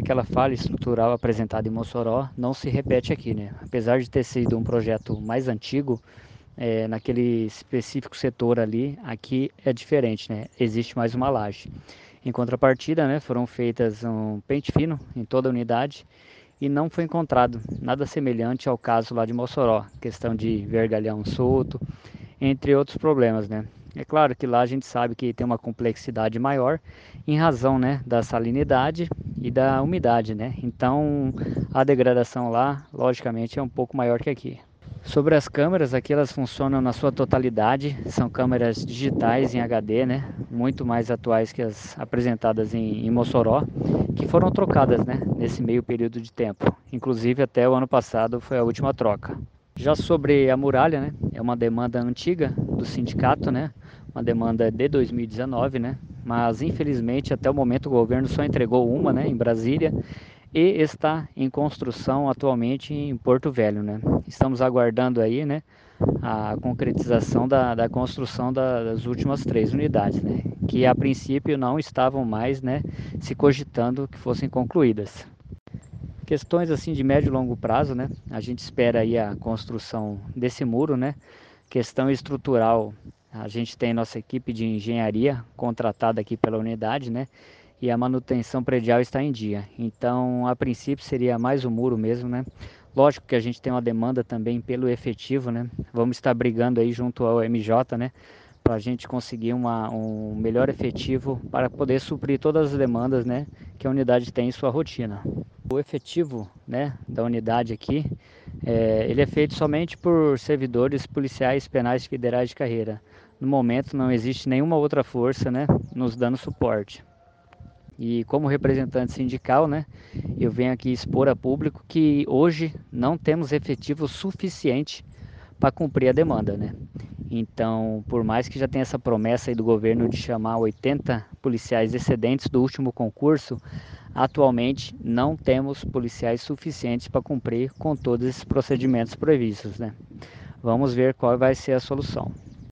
aquela falha estrutural apresentada em Mossoró não se repete aqui, né? Apesar de ter sido um projeto mais antigo, é, naquele específico setor ali, aqui é diferente, né? Existe mais uma laje. Em contrapartida, né, foram feitas um pente fino em toda a unidade e não foi encontrado nada semelhante ao caso lá de Mossoró, questão de vergalhão solto, entre outros problemas, né? É claro que lá a gente sabe que tem uma complexidade maior em razão, né, da salinidade e da umidade, né? Então, a degradação lá, logicamente, é um pouco maior que aqui. Sobre as câmeras, aqui elas funcionam na sua totalidade, são câmeras digitais em HD, né? Muito mais atuais que as apresentadas em, em Mossoró, que foram trocadas, né? Nesse meio período de tempo. Inclusive até o ano passado foi a última troca. Já sobre a muralha, né? É uma demanda antiga do sindicato, né? Uma demanda de 2019, né? Mas infelizmente até o momento o governo só entregou uma, né? Em Brasília e está em construção atualmente em Porto Velho, né? Estamos aguardando aí, né, a concretização da, da construção da, das últimas três unidades, né? Que a princípio não estavam mais, né, se cogitando que fossem concluídas. Questões assim de médio e longo prazo, né? A gente espera aí a construção desse muro, né? Questão estrutural, a gente tem nossa equipe de engenharia contratada aqui pela unidade, né? e a manutenção predial está em dia. Então, a princípio seria mais o muro mesmo, né? Lógico que a gente tem uma demanda também pelo efetivo, né? Vamos estar brigando aí junto ao MJ, né? Para a gente conseguir uma, um melhor efetivo para poder suprir todas as demandas, né? Que a unidade tem em sua rotina. O efetivo, né? Da unidade aqui, é, ele é feito somente por servidores policiais penais federais de carreira. No momento não existe nenhuma outra força, né? Nos dando suporte. E como representante sindical, né, eu venho aqui expor a público que hoje não temos efetivo suficiente para cumprir a demanda, né? Então, por mais que já tenha essa promessa do governo de chamar 80 policiais excedentes do último concurso, atualmente não temos policiais suficientes para cumprir com todos esses procedimentos previstos, né? Vamos ver qual vai ser a solução.